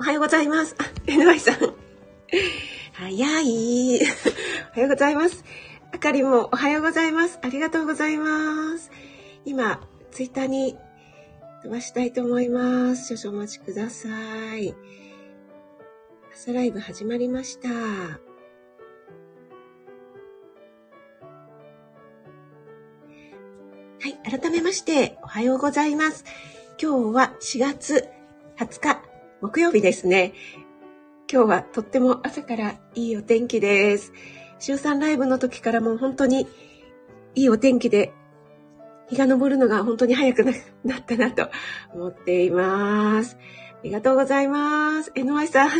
おはようございます。あ、NY さん。早い。おはようございます。あかりもおはようございます。ありがとうございます。今、ツイッターに飛ばしたいと思います。少々お待ちください。朝ライブ始まりました。はい、改めまして、おはようございます。今日は4月20日、木曜日ですね。今日はとっても朝からいいお天気です。週3ライブの時からも本当にいいお天気で日が昇るのが本当に早くなったなと思っています。ありがとうございます。NY さん。あ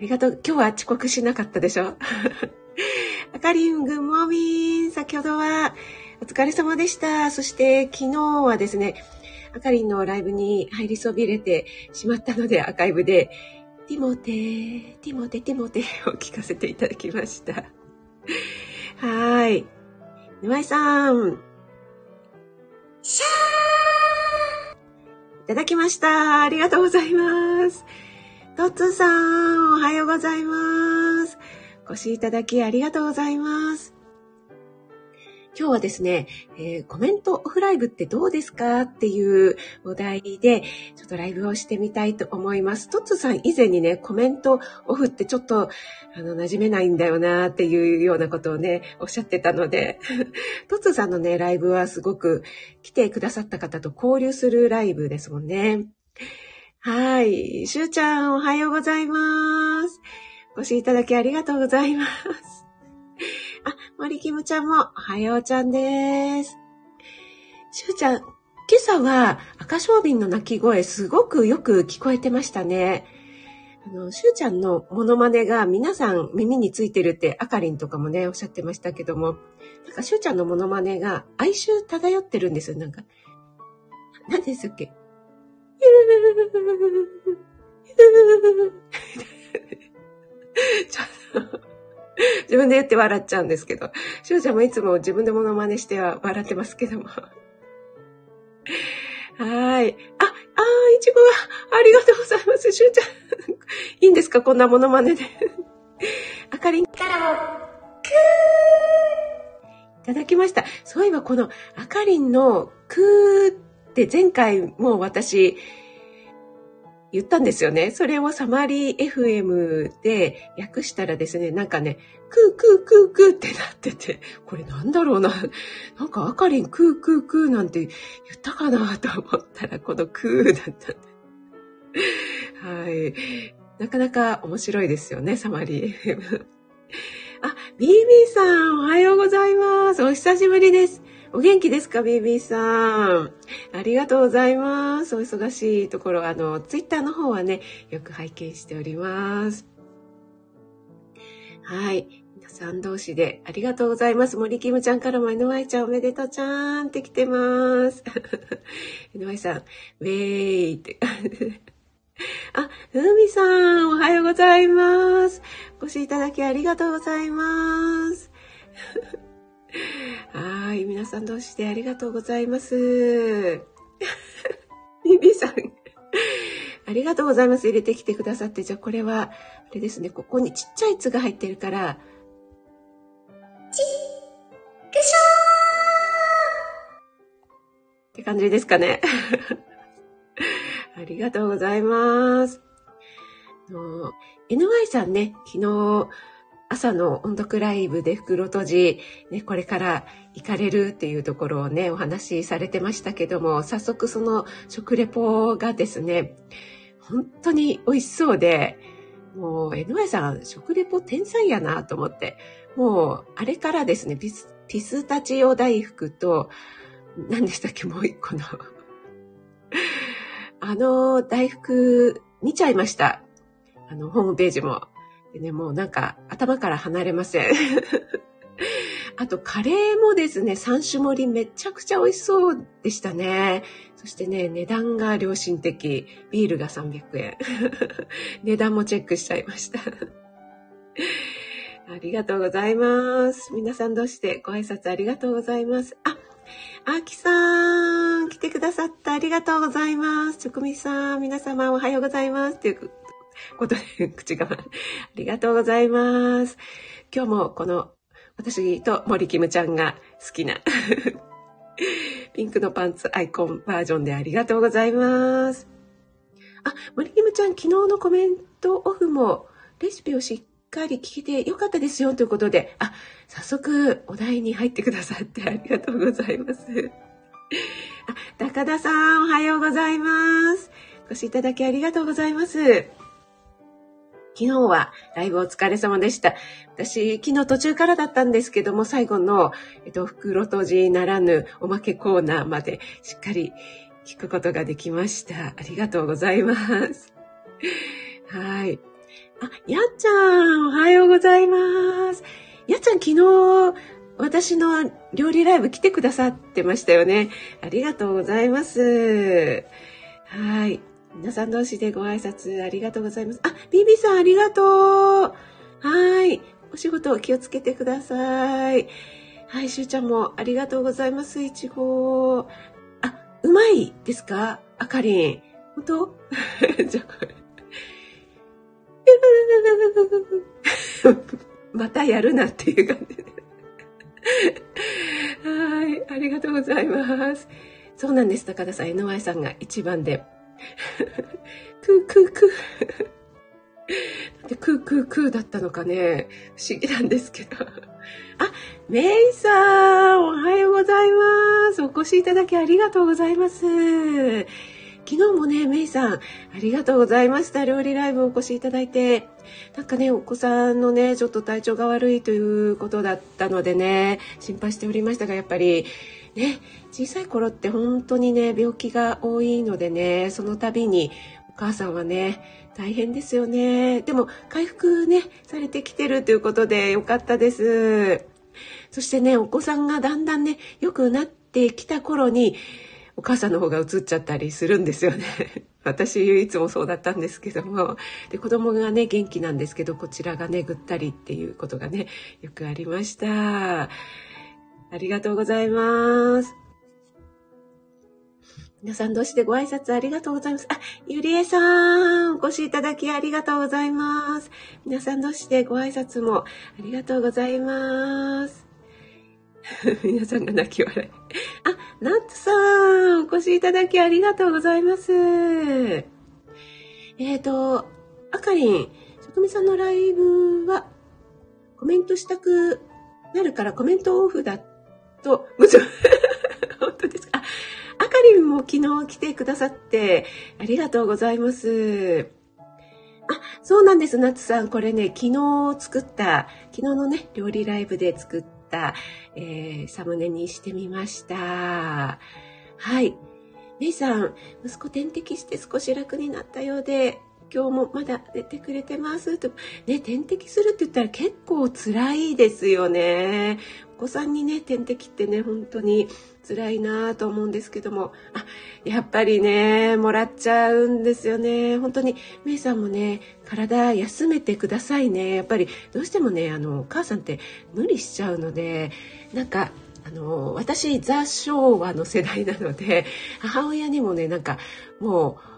りがとう。今日は遅刻しなかったでしょ？あかりん、ぐんもみん。先ほどはお疲れ様でした。そして昨日はですね、あかりんのライブに入りそびれてしまったので、アーカイブで、ティモテー、ティモテ、ティモテ を聞かせていただきました。はい。沼井さん、シャーいただきました。ありがとうございます。トッツーさん、おはようございます。お越しいただきありがとうございます。今日はですね、えー、コメントオフライブってどうですか？っていうお題で、ちょっとライブをしてみたいと思います。トッツさん以前にね、コメントオフってちょっと、あの、馴染めないんだよなっていうようなことをね、おっしゃってたので、トッツさんのね、ライブはすごく来てくださった方と交流するライブですもんね。はい。しゅうちゃん、おはようございます。お越しいただきありがとうございます。あ、森キムちゃんも、おはようちゃんです。しゅうちゃん、今朝は赤小瓶の鳴き声すごくよく聞こえてましたね。あの、しゅうちゃんのモノマネが皆さん耳についてるってあかりんとかもね、おっしゃってましたけども、なんかしゅうちゃんのモノマネが哀愁漂ってるんですよ、なんか。何ですっけ？ちょっと 自分で言って笑っちゃうんですけど、しゅうちゃんもいつも自分でモノマネしては笑ってますけども。はい。あ、あ、いちごが、ありがとうございます。しゅうちゃん。いいんですか？こんなモノマネで。あかりんからも、くーいただきました。そういえばこのあかりんのくーって前回も私、言ったんですよね。それをサマリー FM で訳したらですね、なんかね、クークークークーってなってて、これなんだろうな。なんかあかりんクークークーなんて言ったかなと思ったら、このクーだったはい。なかなか面白いですよね、サマリー FM。あ、ビービーさん、おはようございます。お久しぶりです。お元気ですか、ベイビーさん？ありがとうございます。お忙しいところ、あの、ツイッターの方はね、よく拝見しております。はい。皆さん同士でありがとうございます。森キムちゃんからも NY ちゃんおめでとうちゃんって来てます。NY さん、ウェーイって。あ、ふみさん、おはようございます。お越しいただきありがとうございます。はい。皆さん同士でありがとうございます。ビビさん。ありがとうございます。入れてきてくださって。じゃあこれは、あれですね。ここにちっちゃい「つ」が入ってるから、ちくしょーって感じですかね。ありがとうございます。の NY さんね、昨日、朝の音読ライブで袋閉じ、ね、これから行かれるっていうところをね、お話しされてましたけども、早速その食レポがですね、本当に美味しそうで、もう、江上さん、食レポ天才やなと思って、もう、あれからですね、ピスピスタチオ大福と、何でしたっけ、もう一個のあの大福見ちゃいました。あの、ホームページも。でね、もうなんか頭から離れません。あと、カレーもですね、3種盛りめちゃくちゃ美味しそうでしたね。そしてね、値段が良心的。ビールが300円。値段もチェックしちゃいました。ありがとうございます。皆さんどうしてご挨拶ありがとうございます。あ、あきさん、来てくださったありがとうございます。ちょくみさん、皆様おはようございます。ということで、口が、ありがとうございます。今日もこの、私と森キムちゃんが好きな ピンクのパンツアイコンバージョンでありがとうございます。あ、森キムちゃん、昨日のコメントオフもレシピをしっかり聞けてよかったですよということで、あ、早速お題に入ってくださってありがとうございます。あ、高田さん、おはようございます。お越しいただきありがとうございます。昨日はライブお疲れ様でした。私、昨日途中からだったんですけども、最後の、えっと、袋閉じならぬおまけコーナーまでしっかり聞くことができました。ありがとうございます。はい。あ、やっちゃん、おはようございます。やっちゃん、昨日、私の料理ライブ来てくださってましたよね。ありがとうございます。はい。皆さん同士でご挨拶ありがとうございます。あ、ビビさんありがとう。はい。お仕事気をつけてください。はい、しゅうちゃんもありがとうございます。いちご。あ、うまいですか？あかりん。本当？じゃあこれ。またやるなっていう感じで。はい、ありがとうございます。そうなんです、高田さん、井上さんが一番で クークークー。でクークークーだったのかね、不思議なんですけど。あ、メイさん、おはようございます。お越しいただきありがとうございます。昨日もね、メイさん、ありがとうございました。料理ライブお越しいただいて。なんかね、お子さんのね、ちょっと体調が悪いということだったのでね、心配しておりましたが、やっぱり、ね、小さい頃って本当にね、病気が多いのでね、その度にお母さんはね、大変ですよね。でも回復ね、されてきてるということでよかったです。そしてね、お子さんがだんだんね、良くなってきた頃に、お母さんの方が映っちゃったりするんですよね。私いつもそうだったんですけどもで子供がね元気なんですけどこちらがねぐったりっていうことがねよくありましたありがとうございます。皆さん同士でご挨拶ありがとうございます？あ、ゆりえさん、お越しいただきありがとうございます。皆さん同士でご挨拶もありがとうございます。皆さんが泣き笑い。あ、ナッツさん、お越しいただきありがとうございます。えっ、ー、と、あかりん、職味さんのライブはコメントしたくなるからコメントオフだっと、本当ですか？あ、あかりんも昨日来てくださってありがとうございます。あ、そうなんです、夏さん。これね、昨日作った、昨日のね、料理ライブで作った、えー、サムネにしてみました。はい。メイさん、息子点滴して少し楽になったようで、今日もまだ出てくれてますと。ね、点滴するって言ったら結構辛いですよね。お子さんにね、点滴ってね、本当に辛いなと思うんですけども、あ、やっぱりね、もらっちゃうんですよね。本当に、メイさんもね、体休めてくださいね。やっぱりどうしてもね、あの、お母さんって無理しちゃうので、なんか、あの、私、ザ・昭和の世代なので、母親にもね、なんか、もう、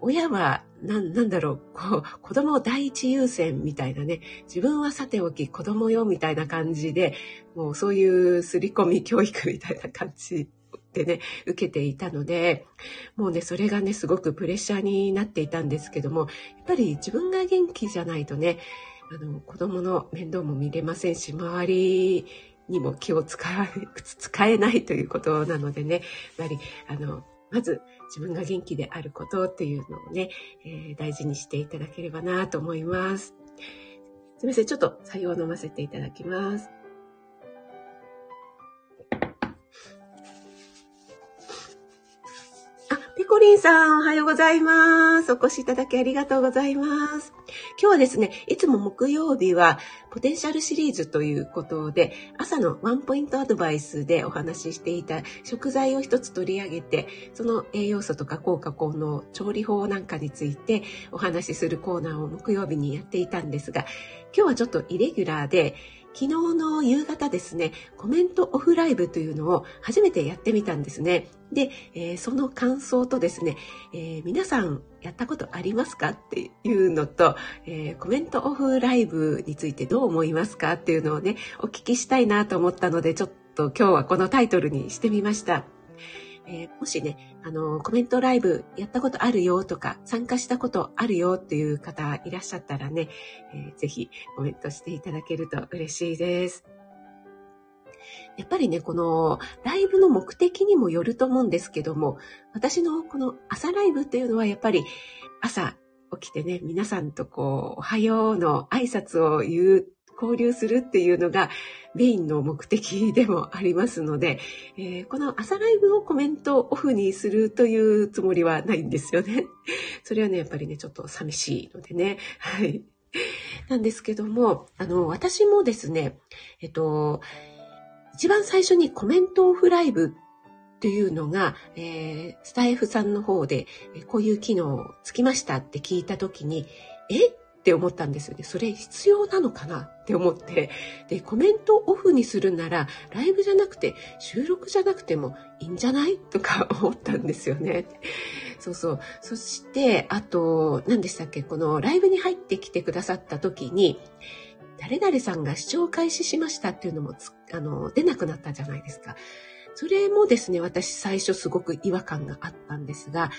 親はな、なんだろう、こう、子供を第一優先みたいなね、自分はさておき子供よみたいな感じで、もうそういう刷り込み教育みたいな感じでね、受けていたので、もうね、それがね、すごくプレッシャーになっていたんですけども、やっぱり自分が元気じゃないとね、あの、子供の面倒も見れませんし、周りにも気を使使えないということなのでね、やっぱり、あの、まず自分が元気であることっていうのをね、えー、大事にしていただければなと思います。すみません、ちょっと作用を飲ませていただきます。コリンさん、おはようございます。お越しいただきありがとうございます。今日はですね、いつも木曜日はポテンシャルシリーズということで、朝のワンポイントアドバイスでお話ししていた食材を一つ取り上げて、その栄養素とか効果効能、調理法なんかについてお話しするコーナーを木曜日にやっていたんですが、今日はちょっとイレギュラーで、昨日の夕方ですね、コメントオフライブというのを初めてやってみたんですね。で、えー、その感想とですね、えー、皆さんやったことありますかっていうのと、えー、コメントオフライブについてどう思いますかっていうのをね、お聞きしたいなと思ったので、ちょっと今日はこのタイトルにしてみました。えー、もしね、あの、コメントライブやったことあるよとか、参加したことあるよっていう方いらっしゃったらね、えー、ぜひコメントしていただけると嬉しいです。やっぱりね、このライブの目的にもよると思うんですけども、私のこの朝ライブっていうのはやっぱり朝起きてね、皆さんとこう、おはようの挨拶を言う交流するっていうのがメインの目的でもありますので、えー、この朝ライブをコメントオフにするというつもりはないんですよね。それはね、やっぱりね、ちょっと寂しいのでね。はい。なんですけども、あの、私もですね、えっと、一番最初にコメントオフライブっていうのが、えー、スタイフさんの方で、こういう機能つきましたって聞いたときに、え？って思ったんですよね。それ必要なのかなって思って。で、コメントオフにするなら、ライブじゃなくて、収録じゃなくてもいいんじゃないとか 思ったんですよね。そうそう。そして、あと、何でしたっけ？このライブに入ってきてくださった時に、誰々さんが視聴開始しましたっていうのもあの、出なくなったじゃないですか。それもですね、私最初すごく違和感があったんですが、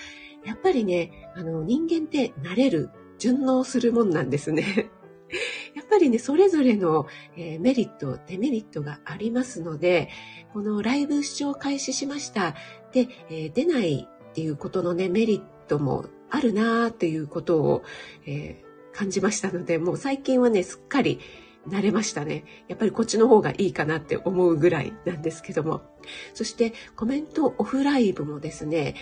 やっぱりね、あの、人間って慣れる順応するもんなんですね。やっぱりね、それぞれの、えー、メリット、デメリットがありますので、このライブ視聴開始しました。で、えー、出ないっていうことのね、メリットもあるなーっていうことを、えー、感じましたので、もう最近はね、すっかり慣れましたね。やっぱりこっちの方がいいかなって思うぐらいなんですけども。そしてコメントオフライブもですね、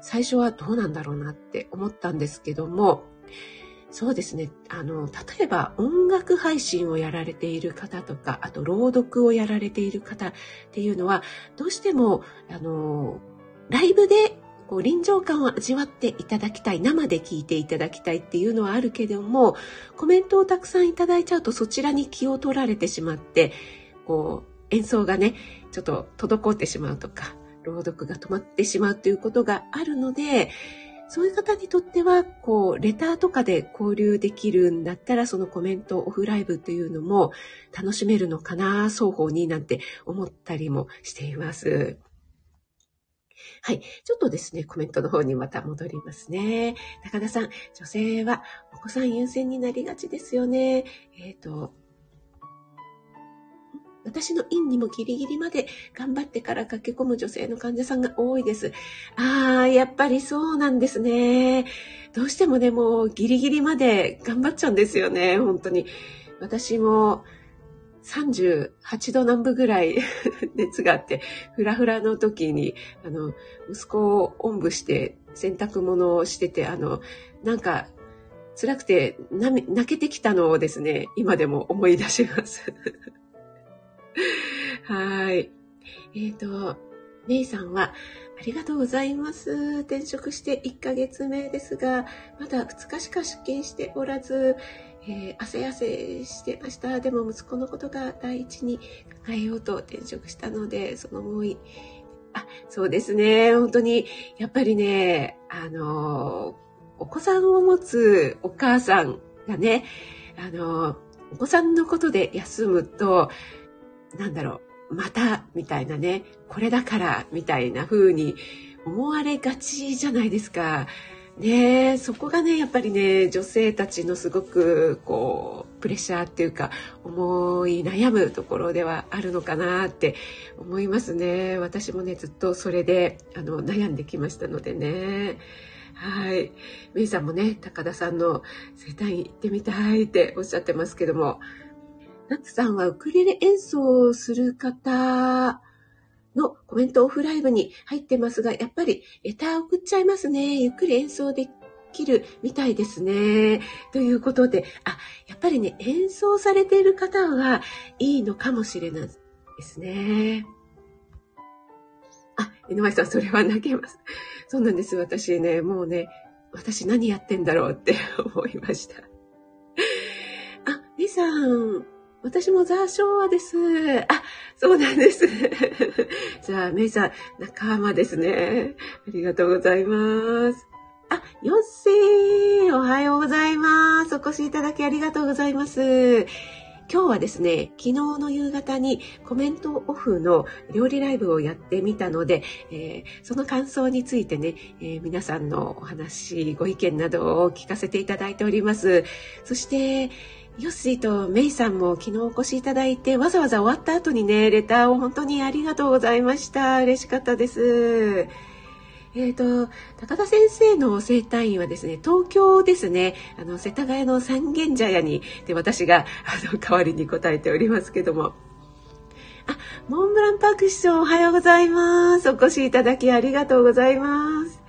最初はどうなんだろうなって思ったんですけども、そうですね。あの、例えば音楽配信をやられている方とか、あと朗読をやられている方っていうのは、どうしても、あの、ライブでこう臨場感を味わっていただきたい、生で聞いていただきたいっていうのはあるけども、コメントをたくさんいただいちゃうとそちらに気を取られてしまって、こう、演奏がね、ちょっと滞ってしまうとか、朗読が止まってしまうということがあるので、そういう方にとっては、こう、レターとかで交流できるんだったら、そのコメントオフライブというのも楽しめるのかな、双方になんて思ったりもしています。はい。ちょっとですね、コメントの方にまた戻りますね。高田さん、女性はお子さん優先になりがちですよね。えっ、ー、と、私の院にもギリギリまで頑張ってから駆け込む女性の患者さんが多いです。ああ、やっぱりそうなんですね。どうしてもね、もうギリギリまで頑張っちゃうんですよね、本当に。私も38度南部ぐらい 熱があって、ふらふらの時に、あの、息子をおんぶして洗濯物をしてて、あの、なんか、辛くて泣けてきたのをですね、今でも思い出します。はい。えっ、ー、と、メイさんは、ありがとうございます。転職して1ヶ月目ですが、まだ2日しか出勤しておらず、えー、汗汗してました。でも息子のことが第一に考えようと転職したので、その思い、あ、そうですね。本当に、やっぱりね、あの、お子さんを持つお母さんがね、あの、お子さんのことで休むと、なんだろう、また、みたいなね、これだから、みたいな風に思われがちじゃないですか。ねそこがね、やっぱりね、女性たちのすごく、こう、プレッシャーっていうか、思い悩むところではあるのかなって思いますね。私もね、ずっとそれで、あの、悩んできましたのでね。はい。メイさんもね、高田さんの生誕行ってみたいっておっしゃってますけども、ナッツさんはウクレレ演奏をする方のコメントオフライブに入ってますが、やっぱりレター送っちゃいますね。ゆっくり演奏できるみたいですね。ということで、あ、やっぱりね、演奏されている方はいいのかもしれないですね。あ、井上さん、それは投げます。そうなんです。私ね、もうね、私何やってんだろうって思いました。あ、リさん、私もザーショーです。あ、そうなんです。じゃあ、メイさん、仲間ですね。ありがとうございます。あ、ヨッセーおはようございます。お越しいただきありがとうございます。今日はですね、昨日の夕方にコメントオフの料理ライブをやってみたので、えー、その感想についてね、えー、皆さんのお話、ご意見などを聞かせていただいております。そして、ヨッシーとメイさんも昨日お越しいただいて、わざわざ終わった後にね、レターを本当にありがとうございました。嬉しかったです。えっ、ー、と、高田先生の生誕院はですね、東京ですね、あの、世田谷の三軒茶屋に、で、私が、あの、代わりに答えておりますけども。あ、モンブランパーク師匠おはようございます。お越しいただきありがとうございます。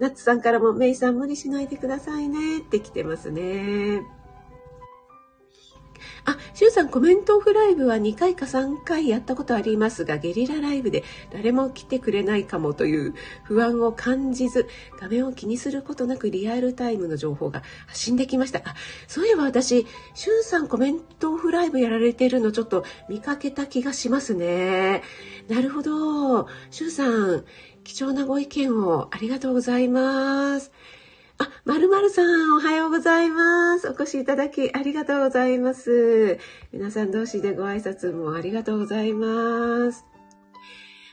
ナッツさんからも、メイさん無理しないでくださいねって来てますね。あ、しゅうさんコメントオフライブは2回か3回やったことありますが、ゲリラライブで誰も来てくれないかもという不安を感じず、画面を気にすることなくリアルタイムの情報が発信できました。あ、そういえば私、しゅうさんコメントオフライブやられてるのちょっと見かけた気がしますね。なるほど。しゅうさん、貴重なご意見をありがとうございます。あ、まるまるさん、おはようございます。お越しいただきありがとうございます。皆さん同士でご挨拶もありがとうございます。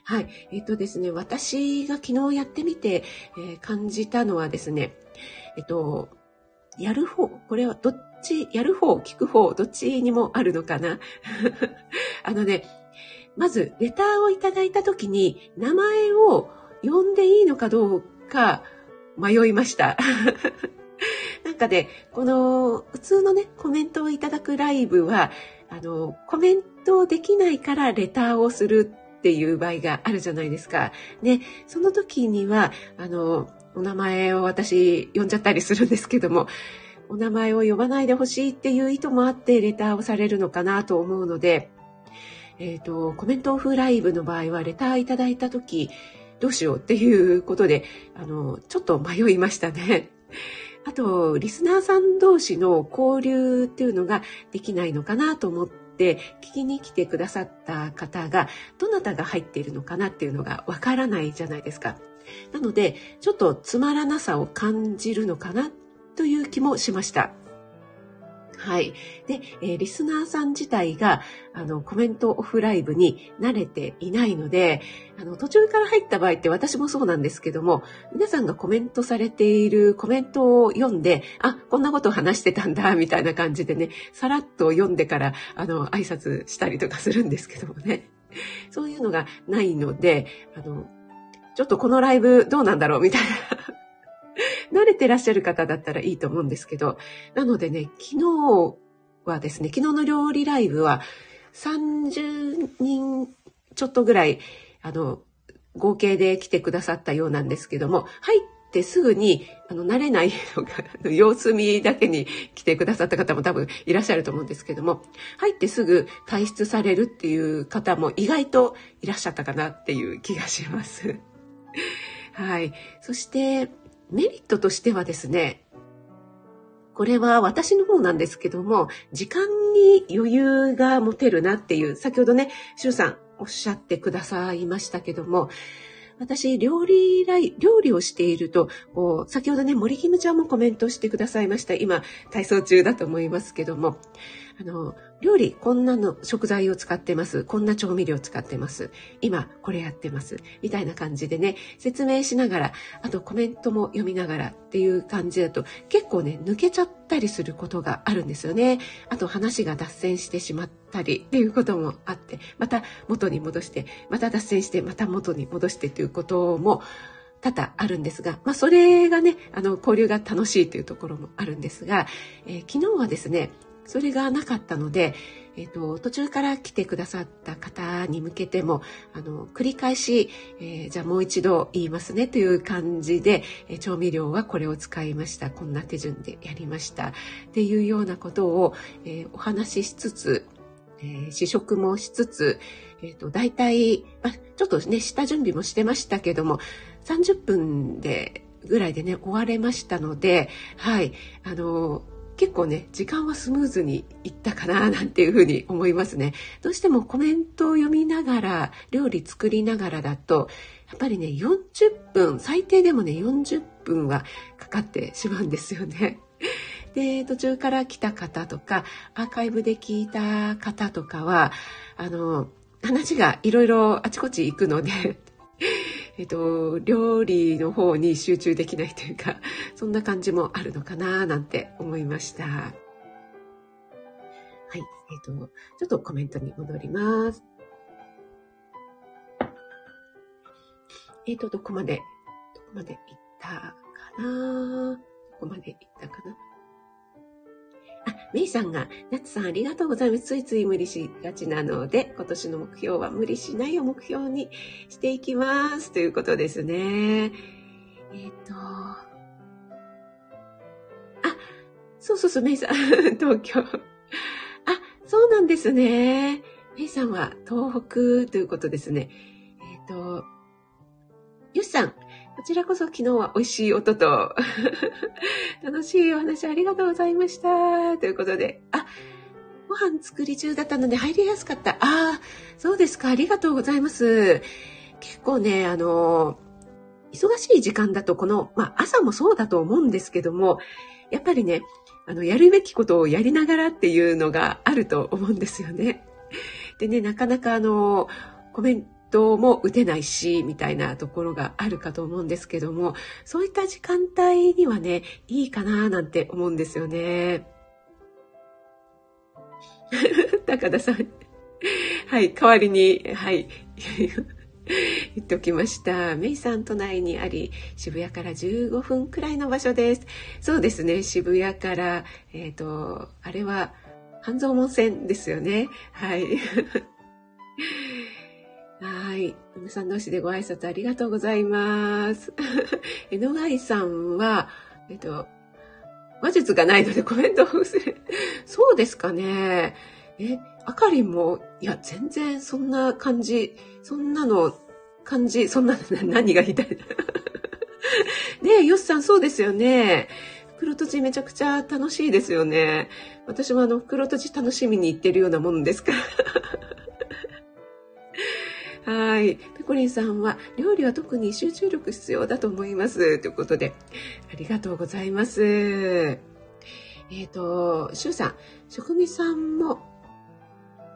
はい。えっとですね、私が昨日やってみて、えー、感じたのはですね、えっと、やる方、これはどっち、やる方、聞く方、どっちにもあるのかな。あのね、まず、レターをいただいたときに、名前を呼んでいいのかどうか、迷いました。なんかね、この普通のね、コメントをいただくライブは、あの、コメントできないからレターをするっていう場合があるじゃないですか。ね、その時には、あの、お名前を私呼んじゃったりするんですけども、お名前を呼ばないでほしいっていう意図もあってレターをされるのかなと思うので、えっ、ー、と、コメントオフライブの場合はレターいただいた時、どうしようっていうことで、あの、ちょっと迷いましたね。あと、リスナーさん同士の交流っていうのができないのかなと思って、聞きに来てくださった方が、どなたが入っているのかなっていうのがわからないじゃないですか。なので、ちょっとつまらなさを感じるのかなという気もしました。はい。で、えー、リスナーさん自体が、あの、コメントオフライブに慣れていないので、あの、途中から入った場合って私もそうなんですけども、皆さんがコメントされているコメントを読んで、あ、こんなことを話してたんだ、みたいな感じでね、さらっと読んでから、あの、挨拶したりとかするんですけどもね。そういうのがないので、あの、ちょっとこのライブどうなんだろうみたいな慣れてらっしゃる方だったらいいと思うんですけど、なのでね、昨日はですね、昨日の料理ライブは30人ちょっとぐらい、あの、合計で来てくださったようなんですけども、入ってすぐに、あの、慣れないのが、様子見だけに来てくださった方も多分いらっしゃると思うんですけども、入ってすぐ退出されるっていう方も意外といらっしゃったかなっていう気がします。はい。そして、メリットとしてはですね、これは私の方なんですけども、時間に余裕が持てるなっていう、先ほどね、シュウさんおっしゃってくださいましたけども、私、料理、料理をしていると、こう、先ほどね、森キムちゃんもコメントしてくださいました。今、体操中だと思いますけども、あの、料理、こんなの食材を使ってます。こんな調味料を使ってます。今、これやってます。みたいな感じでね、説明しながら、あとコメントも読みながらっていう感じだと、結構ね、抜けちゃったりすることがあるんですよね。あと話が脱線してしまったりっていうこともあって、また元に戻して、また脱線して、また元に戻してということも、多々あるんですが、まあ、それがね、あの、交流が楽しいというところもあるんですが、えー、昨日はですね、それがなかったので、え、ー、と、途中から来てくださった方に向けても、あの、繰り返し、えー、じゃあもう一度言いますねという感じで、えー、調味料はこれを使いました。こんな手順でやりました。っていうようなことを、えお話ししつつ、え試食もしつつ、えっ、と、大体、まちょっとね、下準備もしてましたけども、30分で、ぐらいでね、終われましたので、はい、あの、結構ね、時間はスムーズにいったかななんていうふうに思いますね。どうしてもコメントを読みながら、料理作りながらだと、やっぱりね、40分、最低でもね、40分はかかってしまうんですよね。で、途中から来た方とか、アーカイブで聞いた方とかは、あの、話がいろいろあちこち行くのでえっと、料理の方に集中できないというか、そんな感じもあるのかななんて思いました。はい。えっと、ちょっとコメントに戻ります。えっと、どこまで、どこまで行ったかな？どこまで行ったかな、メイさんが、ナツさんありがとうございます。ついつい無理しがちなので、今年の目標は無理しないを目標にしていきます。ということですね。えっ、ー、と、あ、そうそうそう、メイさん、東京。あ、そうなんですね。メイさんは東北ということですね。えっ、ー、と、よしさん、こちらこそ昨日は美味しい音と 楽しいお話ありがとうございました。ということで、あ、ご飯作り中だったので入りやすかった。ああ、そうですか。ありがとうございます。結構ね、あの、忙しい時間だとこの、まあ朝もそうだと思うんですけども、やっぱりね、あの、やるべきことをやりながらっていうのがあると思うんですよね。でね、なかなかあの、コメントも打てないし、みたいなところがあるかと思うんですけども、そういった時間帯にはね、いいかななんて思うんですよね。高田さん。はい、代わりに、はい。言っておきました。メイさん都内にあり、渋谷から15分くらいの場所です。そうですね、渋谷から、えっ、ー、と、あれは、半蔵門線ですよね。はい。はい。皆さん同士でご挨拶ありがとうございます。えのがいさんは、えっと、話術がないのでコメントをする。そうですかね。え、あかりんも、いや、全然そんな感じ、そんなの、感じ、そんな、何が言いたい ねえ、よっさんそうですよね。袋とじめちゃくちゃ楽しいですよね。私もあの、袋とじ楽しみに行ってるようなもんですから。はい。ペコリンさんは、料理は特に集中力必要だと思います。ということで、ありがとうございます。えっ、ー、と、シュウさん、職味さんも、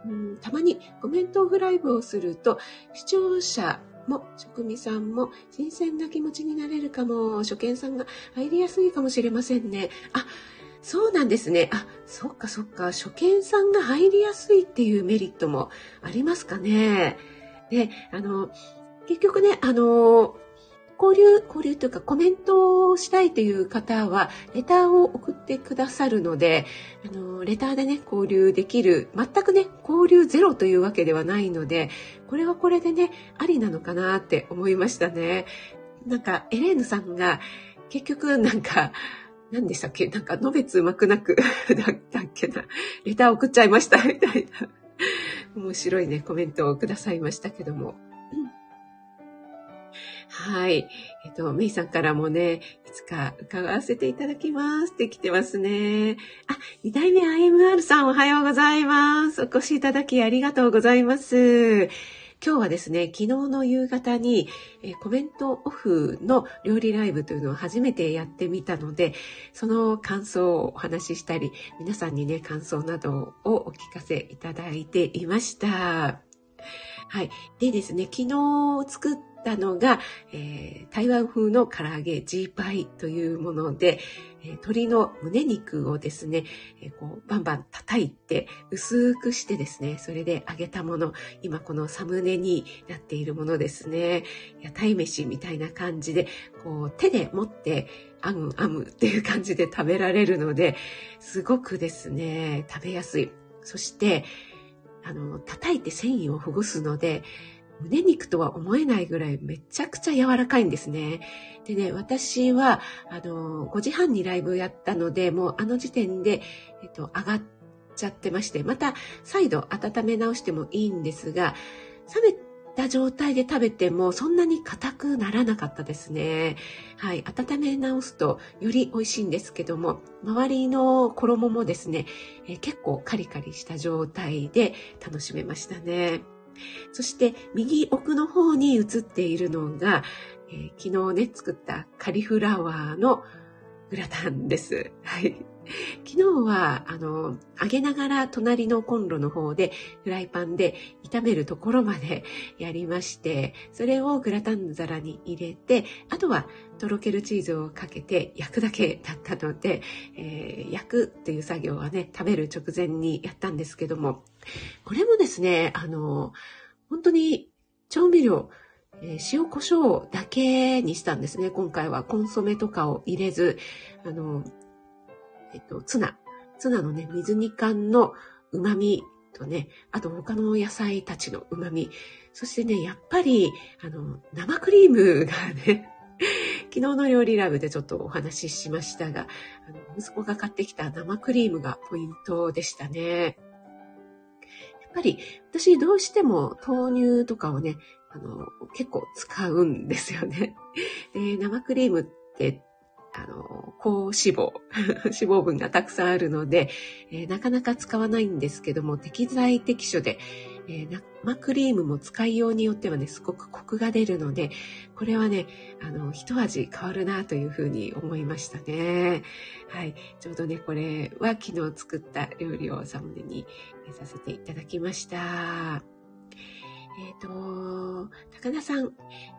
うん、たまにコメントオフライブをすると、視聴者も、職味さんも新鮮な気持ちになれるかも、初見さんが入りやすいかもしれませんね。あ、そうなんですね。あ、そっかそっか。初見さんが入りやすいっていうメリットもありますかね。で、あの、結局ね、あの、交流、交流というかコメントをしたいという方は、レターを送ってくださるので、あの、レターでね、交流できる、全くね、交流ゼロというわけではないので、これはこれでね、ありなのかなって思いましたね。なんか、エレーヌさんが、結局なんか、何でしたっけ？なんか、のべつうまくなく だったっけな？レター送っちゃいました、みたいな。面白いね、コメントをくださいましたけども。はい。えっと、メイさんからもね、いつか伺わせていただきますって来てますね。あ、二代目 IMR さんおはようございます。お越しいただきありがとうございます。今日はですね、昨日の夕方に、えコメントオフの料理ライブというのを初めてやってみたので、その感想をお話ししたり、皆さんにね、感想などをお聞かせいただいていました。はい。でですね、昨日作ったのが、えー、台湾風の唐揚げ G パイというもので、えー、鶏の胸肉をですね、えー、こうバンバン叩いて薄くしてですね、それで揚げたもの、今このサムネになっているものですね、屋台飯みたいな感じで、こう手で持ってあむあむっていう感じで食べられるので、すごくですね、食べやすい。そして、あの、叩いて繊維をほぐすので、胸肉とは思えないぐらいめちゃくちゃ柔らかいんですね。でね、私は、あの、5時半にライブやったので、もうあの時点で、えっと、上がっちゃってまして、また再度温め直してもいいんですが、冷めた状態で食べてもそんなに硬くならなかったですね。はい。温め直すとより美味しいんですけども、周りの衣もですね、え、結構カリカリした状態で楽しめましたね。そして右奥の方に映っているのが、えー、昨日ね、作ったカリフラワーのグラタンです。はい。昨日は、あの、揚げながら隣のコンロの方でフライパンで炒めるところまでやりまして、それをグラタン皿に入れて、あとはとろけるチーズをかけて焼くだけだったので、えー、焼くっていう作業はね、食べる直前にやったんですけども、これもですね、あの、本当に調味料、えー、塩コショウだけにしたんですね。今回はコンソメとかを入れず、あの、えっと、ツナ。ツナのね、水煮缶の旨味とね、あと他の野菜たちの旨味。そしてね、やっぱり、あの、生クリームがね、昨日の料理ライブでちょっとお話ししましたが、あの息子が買ってきた生クリームがポイントでしたね。やっぱり私どうしても豆乳とかをね、あの、結構使うんですよね。で、生クリームってあの、高脂肪、脂肪分がたくさんあるので、えー、なかなか使わないんですけども、適材適所で、えー、生クリームも使いようによってはね、すごくコクが出るので、これはね、あの、一味変わるなというふうに思いましたね。はい。ちょうどね、これは昨日作った料理をサムネにさせていただきました。えっ、ー、と、高田さん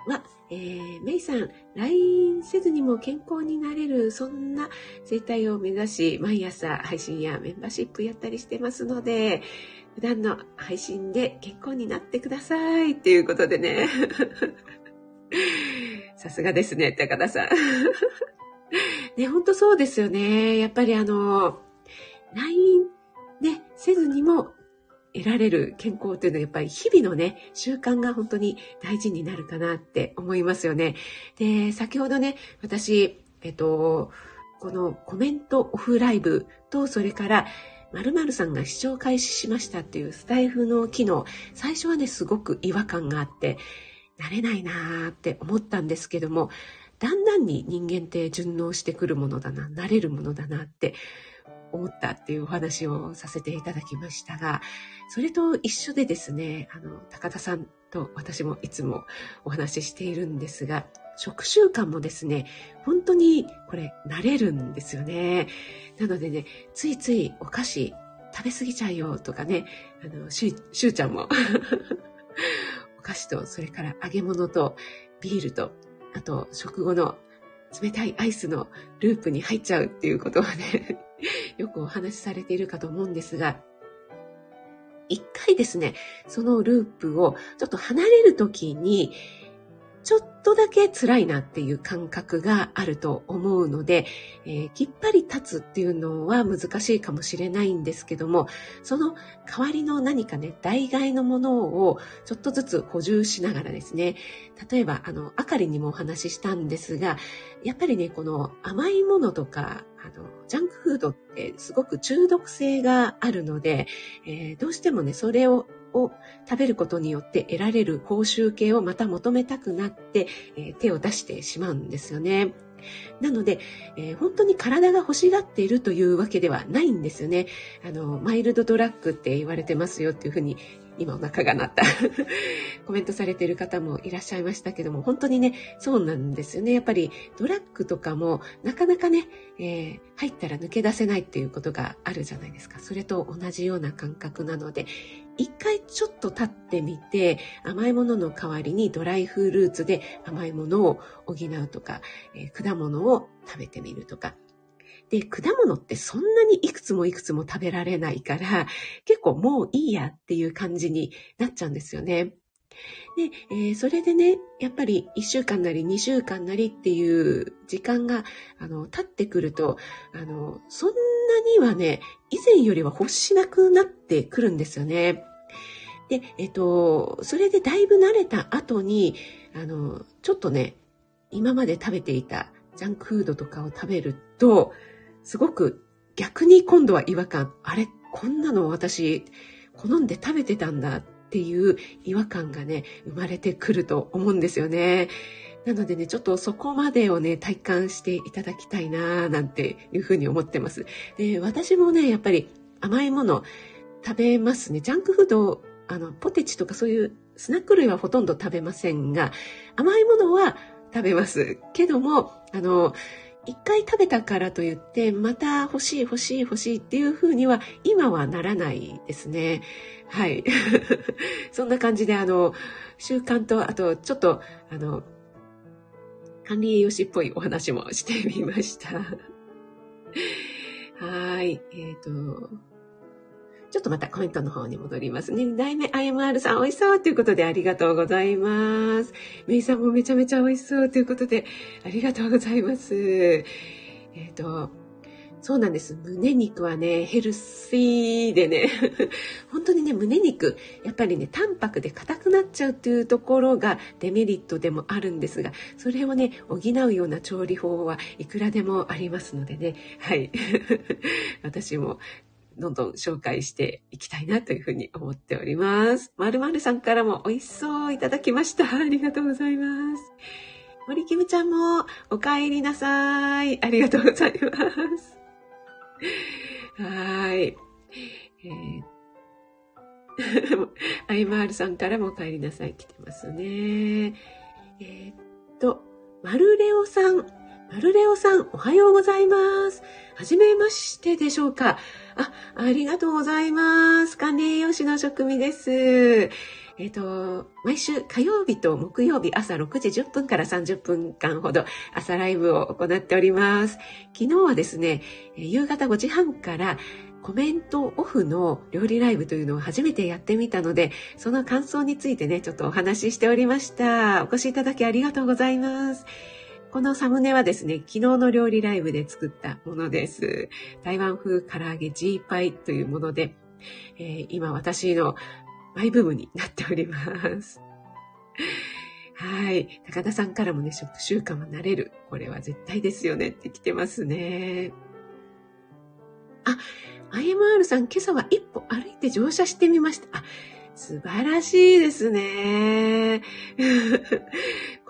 は、えー、メイさん、LINE せずにも健康になれる、そんな生態を目指し、毎朝配信やメンバーシップやったりしてますので、普段の配信で健康になってください。っていうことでね。さすがですね、高田さん。ね、ほんとそうですよね。やっぱりあの、LINE ね、せずにも得られる健康というのはやっぱり日々のね、習慣が本当に大事になるかなって思いますよね。で、先ほどね、私、えっと、このコメントオフライブと、それから、〇〇さんが視聴開始しましたっていうスタイフの機能、最初はね、すごく違和感があって、慣れないなーって思ったんですけども、だんだんに人間って順応してくるものだな、慣れるものだなって思ったっていうお話をさせていただきましたが、それと一緒でですね、あの、高田さんと私もいつもお話ししているんですが、食習慣もですね、本当にこれ慣れるんですよね。なのでね、ついついお菓子食べ過ぎちゃうよとかね、あの、ししゅうちゃんも お菓子と、それから揚げ物とビールと、あと食後の冷たいアイスのループに入っちゃうっていうことはね よくお話しされているかと思うんですが、一回ですね、そのループをちょっと離れるときに、ちょっとだけ辛いなっていう感覚があると思うので、えー、きっぱり立つっていうのは難しいかもしれないんですけども、その代わりの何かね、代替のものをちょっとずつ補充しながらですね、例えば、あの、あかりにもお話ししたんですが、やっぱりね、この甘いものとか、あの、ジャンクフードってすごく中毒性があるので、えー、どうしてもね、それをを食べることによって得られる報酬系をまた求めたくなって、えー、手を出してしまうんですよね。なので、えー、本当に体が欲しがっているというわけではないんですよね。あの、マイルドドラッグって言われてますよっていうふうに今お腹が鳴った コメントされている方もいらっしゃいましたけども、本当にね、そうなんですよね。やっぱりドラッグとかもなかなかね、えー、入ったら抜け出せないっていうことがあるじゃないですか。それと同じような感覚なので、一回ちょっと立ってみて、甘いものの代わりにドライフルーツで甘いものを補うとか、えー、果物を食べてみるとか、で、果物ってそんなにいくつもいくつも食べられないから、結構もういいやっていう感じになっちゃうんですよね。で、えー、それでね、やっぱり1週間なり2週間なりっていう時間が、あの、経ってくると、あの、そんなにはね、以前よりは欲しなくなってくるんですよね。で、えっと、それでだいぶ慣れた後に、あの、ちょっとね、今まで食べていたジャンクフードとかを食べると、すごく逆に今度は違和感。あれこんなの私好んで食べてたんだっっていう違和感がね、生まれてくると思うんですよね。なのでね、ちょっとそこまでをね、体感していただきたいななんていうふうに思ってます。で、私もね、やっぱり甘いもの食べますね。ジャンクフード、あの、ポテチとかそういうスナック類はほとんど食べませんが、甘いものは食べます。けども、あの、一回食べたからといって、また欲しい欲しい欲しいっていうふうには今はならないですね。はい。そんな感じで、あの、習慣と、あと、ちょっと、あの、管理栄養士っぽいお話もしてみました。はい。えっ、ー、と、ちょっとまたコメントの方に戻りますね。2代目 IMR さん美味しそうということでありがとうございます。メイさんもめちゃめちゃ美味しそうということでありがとうございます。えっ、ー、と、そうなんです。胸肉はね、ヘルシーでね、本当にね、胸肉、やっぱりね、淡白で硬くなっちゃうっていうところがデメリットでもあるんですが、それをね、補うような調理法はいくらでもありますのでね、はい。私もどんどん紹介していきたいなというふうに思っております。まるまるさんからも美味しそういただきました。ありがとうございます。森キムちゃんもお帰りなさい。ありがとうございます。はい。えーアイマールさんからも帰りなさい来てますね。えー、っと、マルレオさん。マルレオさん、おはようございます。はじめましてでしょうか。あ、ありがとうございます。管理栄養士の職味です。えっ、ー、と、毎週火曜日と木曜日朝6時10分から30分間ほど朝ライブを行っております。昨日はですね、夕方5時半からコメントオフの料理ライブというのを初めてやってみたので、その感想についてね、ちょっとお話ししておりました。お越しいただきありがとうございます。このサムネはですね、昨日の料理ライブで作ったものです。台湾風唐揚げ G パイというもので、えー、今私のマイブームになっております。はい。高田さんからもね、食習慣は慣れる。これは絶対ですよねって来てますね。あ、IMR さん、今朝は一歩歩いて乗車してみました。あ、素晴らしいですね。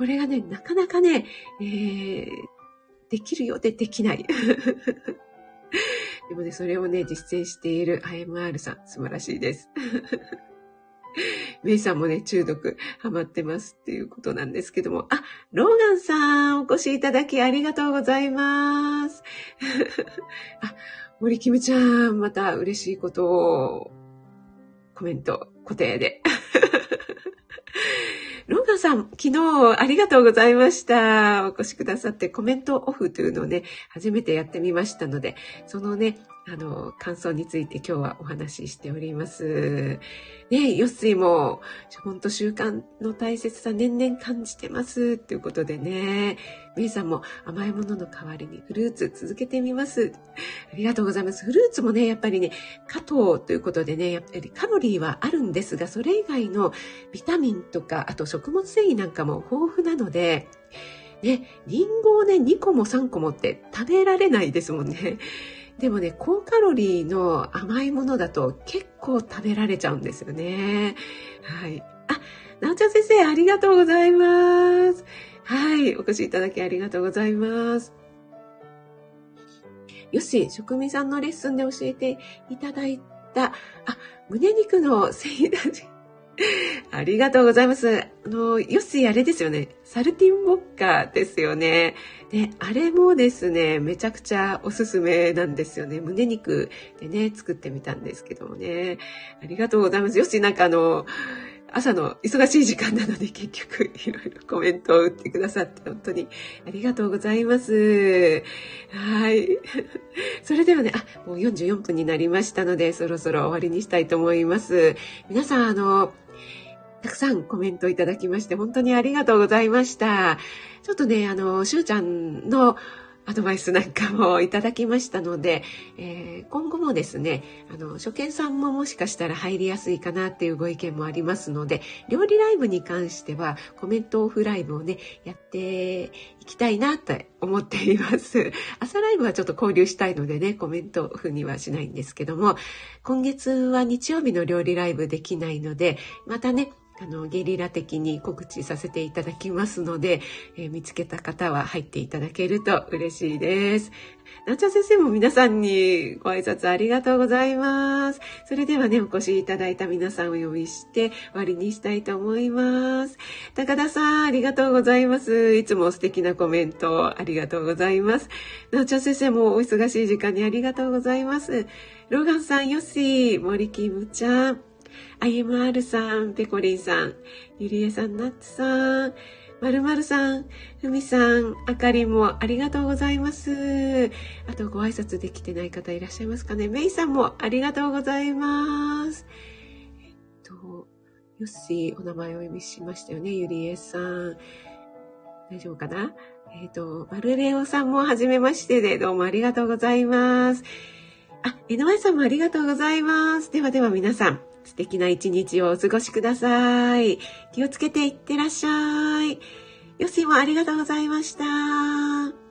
これがね、なかなかね、えー、できるようでできない。でもね、それをね、実践している IMR さん、素晴らしいです。メイさんもね、中毒ハマってますっていうことなんですけども。あ、ローガンさん、お越しいただきありがとうございます。あ、森キムちゃん、また嬉しいことをコメント固定で。ロンガンさん、昨日ありがとうございました。お越しくださってコメントオフというのをね、初めてやってみましたので、そのね、あの、感想について今日はお話ししております。ね、よっすいも、ほんと習慣の大切さ年々感じてますっていうことでね、メイさんも甘いものの代わりにフルーツ続けてみます。ありがとうございます。フルーツもね、やっぱりね、加糖ということでね、やっぱりカロリーはあるんですが、それ以外のビタミンとか、あと食物繊維なんかも豊富なので、ね、リンゴをね、2個も3個もって食べられないですもんね。でもね、高カロリーの甘いものだと結構食べられちゃうんですよね。はい。あ、なおちゃん先生、ありがとうございます。はい。お越しいただきありがとうございます。よし、職味さんのレッスンで教えていただいた、あ、胸肉の繊維だし。ありがとうございます。あの、よし、あれですよね。サルティンボッカですよね。で、あれもですね、めちゃくちゃおすすめなんですよね。胸肉でね、作ってみたんですけどもね。ありがとうございます。よし、なんかあの、朝の忙しい時間なので結局いろいろコメントを打ってくださって本当にありがとうございます。はい。それではね、あ、もう44分になりましたのでそろそろ終わりにしたいと思います。皆さん、あの、たくさんコメントいただきまして本当にありがとうございました。ちょっとね、あの、しゅうちゃんのアドバイスなんかもいただきましたので、えー、今後もですね、あの、初見さんももしかしたら入りやすいかなっていうご意見もありますので、料理ライブに関してはコメントオフライブをね、やっていきたいなと思っています。朝ライブはちょっと交流したいのでね、コメントオフにはしないんですけども、今月は日曜日の料理ライブできないので、またね、あの、ゲリラ的に告知させていただきますので、えー、見つけた方は入っていただけると嬉しいです。なちゃ先生も皆さんにご挨拶ありがとうございます。それではね、お越しいただいた皆さんをお呼びして終わりにしたいと思います。高田さん、ありがとうございます。いつも素敵なコメントありがとうございます。なちゃ先生もお忙しい時間にありがとうございます。ローガンさん、ヨッシー、森キムちゃん、IMR さん、ペコリンさん、ゆりえさん、ナッツさん、まるまるさん、ふみさん、あかりもありがとうございます。あとご挨拶できてない方いらっしゃいますかね。めいさんもありがとうございます。えっと、よっしー、お名前をお呼びしましたよね。ゆりえさん。大丈夫かな？えっ、と、まるれおさんもはじめましてで、どうもありがとうございます。あ、井上さんもありがとうございます。ではでは皆さん、素敵な一日をお過ごしください。気をつけていってらっしゃい。よしもありがとうございました。